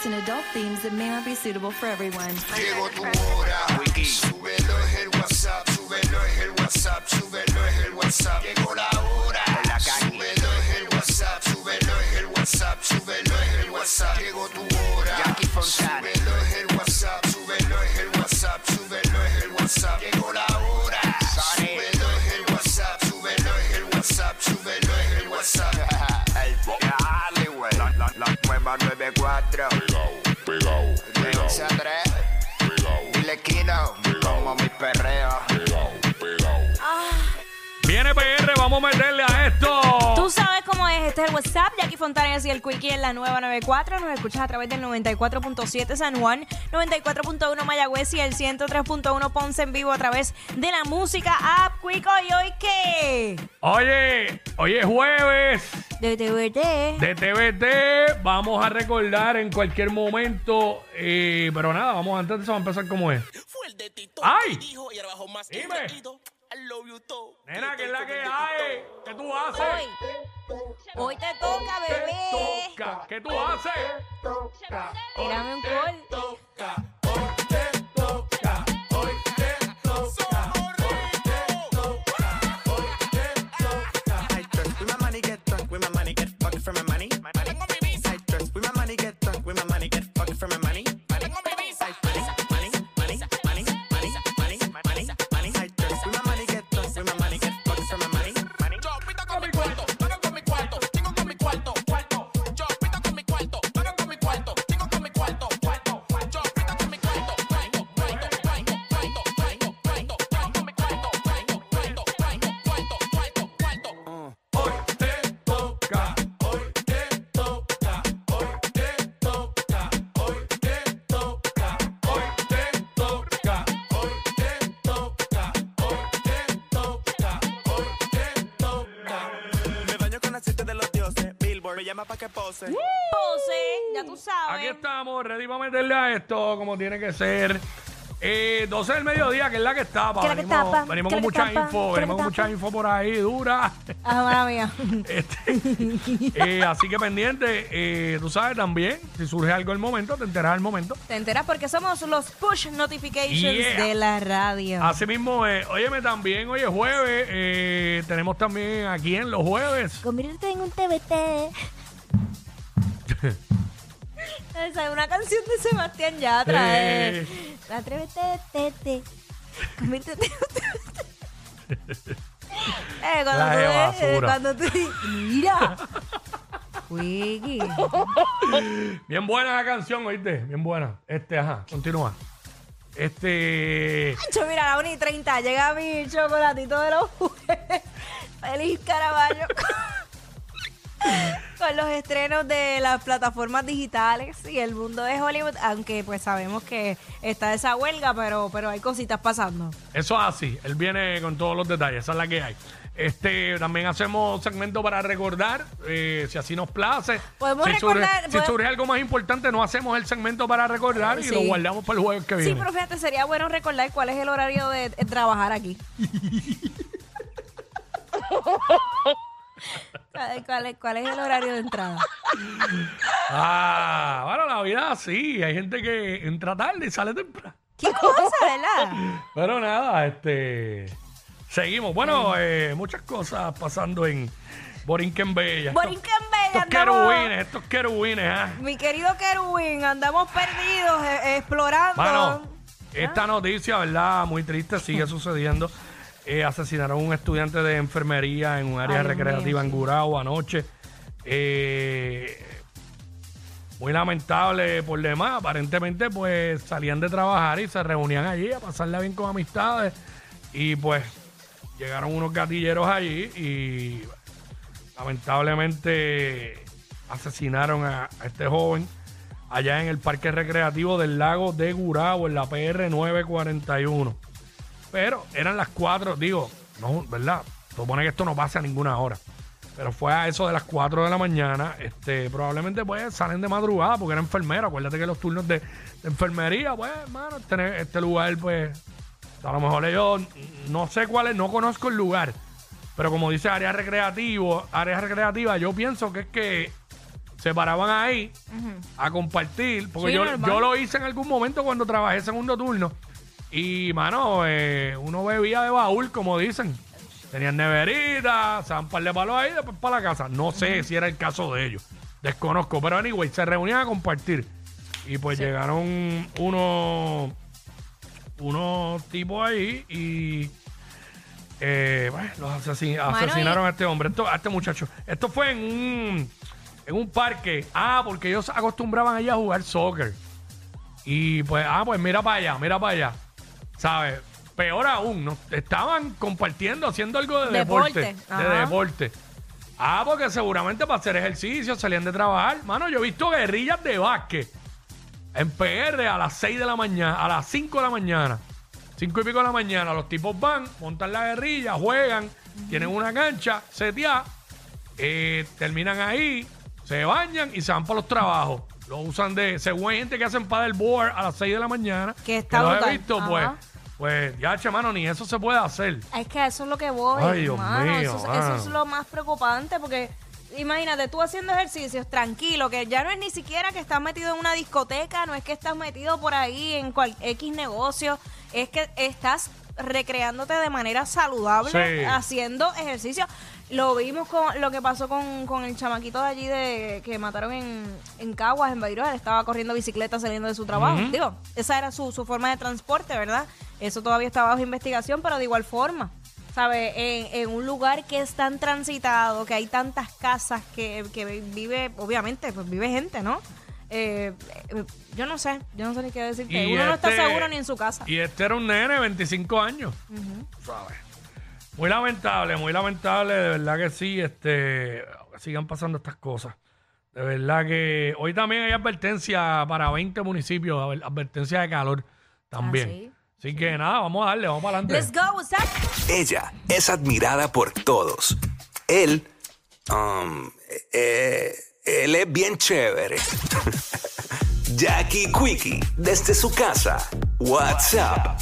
lyrics and adult themes that may not be suitable for everyone. Llegó tu hora, súbelo es el WhatsApp, súbelo es el WhatsApp, súbelo es el WhatsApp. Llegó la hora, súbelo es el WhatsApp, súbelo es el WhatsApp, súbelo es el WhatsApp. Llegó tu hora, súbelo es el WhatsApp, nueva 94. Pegao, pegao, De pegao, 11 a 3. pegao, Dile Kino. Como mi perreo. pegao, pegao. Viene PR, vamos a meterle a esto. Tú sabes cómo es, este es el WhatsApp, Jackie Fontanes y el Quickie en la nueva 94. Nos escuchas a través del 94.7 San Juan, 94.1 Mayagüez y el 103.1 Ponce en vivo a través de la música app Quico. ¿Y hoy qué? Oye, hoy es jueves De TVT. de TVT. Vamos a recordar en cualquier momento. eh, pero nada, vamos antes de eso, vamos a empezar como es. Fue el de Tito. ¡Ay! Y dijo, y ahora bajó más Dime. que Tito. I love you too. Nena, ¿qué es la que hay? ¿Qué tú haces? Hoy. Hoy te toca, bebé. Toca. ¿Qué tú haces? Tírame un call. Me llama pa' que pose. Pose, ya tú sabes. Aquí estamos, ready para meterle a esto como tiene que ser. Eh, 12 del mediodía, que es la que tapa. Que la que venimos tapa, venimos que con que mucha tapa, info, que la venimos que con mucha tapa. info por ahí, dura. Ah, mala mía. Este, eh, así que pendiente, eh, tú sabes también, si surge algo el momento, te enteras al momento. Te enteras porque somos los push notifications Yeah. de la radio. Así mismo, eh, óyeme también, hoy es jueves, eh, tenemos también aquí en los jueves. Conviértete en un TBT. Esa es una canción de Sebastián Yatra. Eh. Eh. Atrévete, tete. Conviértete. Eh, cuando, La tú, eh, basura. cuando tú mira. Wiggy. Bien buena la canción, oíste, bien buena. Este, ajá, continúa. Este, Yo, mira, a la 1 y 30 llega mi chocolatito de los jueves. Feliz Caraballo. Con los estrenos de las plataformas digitales y el mundo de Hollywood, aunque pues sabemos que está esa huelga, pero, pero hay cositas pasando. eso es así, él viene con todos los detalles, esa es la que hay. Este, también hacemos segmento para recordar, eh, si así nos place. Podemos si surge, recordar- si surge algo más importante, no hacemos el segmento para recordar y Sí. lo guardamos para el jueves que Sí, viene. pero fíjate, sería bueno recordar cuál es el horario de, de trabajar aquí. ¿Cuál, cuál es, cuál es el horario de entrada? Ah, bueno, la vida sí, hay gente que entra tarde y sale temprano. ¿Qué cosa, verdad? Pero nada, este. Seguimos. Bueno, eh, muchas cosas pasando en Borinquen Bella. Borinquen Bella, Estos andamos- querubines, estos querubines, ¿ah? Mi querido Kerwin, andamos perdidos, eh, explorando. Bueno, esta noticia, ¿verdad? Muy triste, sigue sucediendo. Eh, asesinaron a un estudiante de enfermería en un área Ay, recreativa en. Gurao anoche. Eh, muy lamentable por demás. Aparentemente, pues salían de trabajar y se reunían allí a pasarla bien con amistades. Y pues llegaron unos gatilleros allí y lamentablemente asesinaron a, a este joven allá en el parque recreativo del lago de Gurabo, en la PR 941. Pero eran las 4, digo, no, ¿verdad? Supone que esto no pasa a ninguna hora. Pero fue a eso de las 4 de la mañana. Este, probablemente pues salen de madrugada porque era enfermera. Acuérdate que los turnos de, de enfermería, pues, hermano, este, este lugar, pues, a lo mejor ellos, no sé cuál es, no conozco el lugar. Pero como dice área recreativo, área recreativa, yo pienso que es que se paraban ahí a compartir, porque Sí, yo, yo lo hice en algún momento cuando trabajé segundo turno. Y, mano, eh, uno bebía de baúl, como dicen. Tenían neverita, se dan un par de palos ahí después para la casa. No sé si era el caso de ellos. Desconozco. Pero, anyway, se reunían a compartir. Y pues llegaron unos, unos tipos ahí y eh, bueno, los asesin- asesinaron y- a este hombre, esto- a este muchacho. Esto fue en un, en un parque. Ah, porque ellos acostumbraban allá a jugar soccer. Y pues, ah, pues mira para allá, mira para allá. ¿Sabes? Peor aún, ¿no? Estaban compartiendo, haciendo algo de Deporte, deporte. De ajá. deporte. Ah, porque seguramente para hacer ejercicio salían de trabajar. Mano, yo he visto guerrillas de básquet en PR a las 6 de la mañana, a las 5 de la mañana. 5 y pico de la mañana. Los tipos van, montan la guerrilla, juegan, tienen una cancha, seteada, eh, terminan ahí, se bañan y se van para los trabajos. Lo usan de, según hay gente que hacen paddleboard a las 6 de la mañana. Que está los he visto, Ajá. pues, pues, ya, che, mano, ni eso se puede hacer. Es que eso es lo que voy. Ay, Dios mano. mío, eso, es- eso es lo más preocupante porque imagínate tú haciendo ejercicios tranquilo, que ya no es ni siquiera que estás metido en una discoteca, no es que estás metido por ahí en cual, X negocio, es que estás recreándote de manera saludable Sí. haciendo ejercicio. Lo vimos con lo que pasó con, con el chamaquito de allí de que mataron en, en Caguas, en Bayró. Él estaba corriendo bicicleta saliendo de su trabajo. Digo, esa era su, su forma de transporte, ¿verdad? Eso todavía está bajo investigación, pero de igual forma. ¿Sabe? En, en un lugar que es tan transitado, que hay tantas casas que, que vive, obviamente, pues vive gente, ¿no? Eh, eh, yo no sé, yo no sé ni qué decirte. Y Uno no está este- seguro ni en su casa. Y este era un nene de 25 años. ¿Sabes? Muy lamentable, muy lamentable, de verdad que sí, este, sigan pasando estas cosas. De verdad que hoy también hay advertencia para 20 municipios, adver- advertencia de calor también. Así que nada, vamos a darle, vamos para adelante. Let's go, what's up? Ella es admirada por todos. Él, um, eh, él es bien chévere. Jackie Quickie, desde su casa. WhatsApp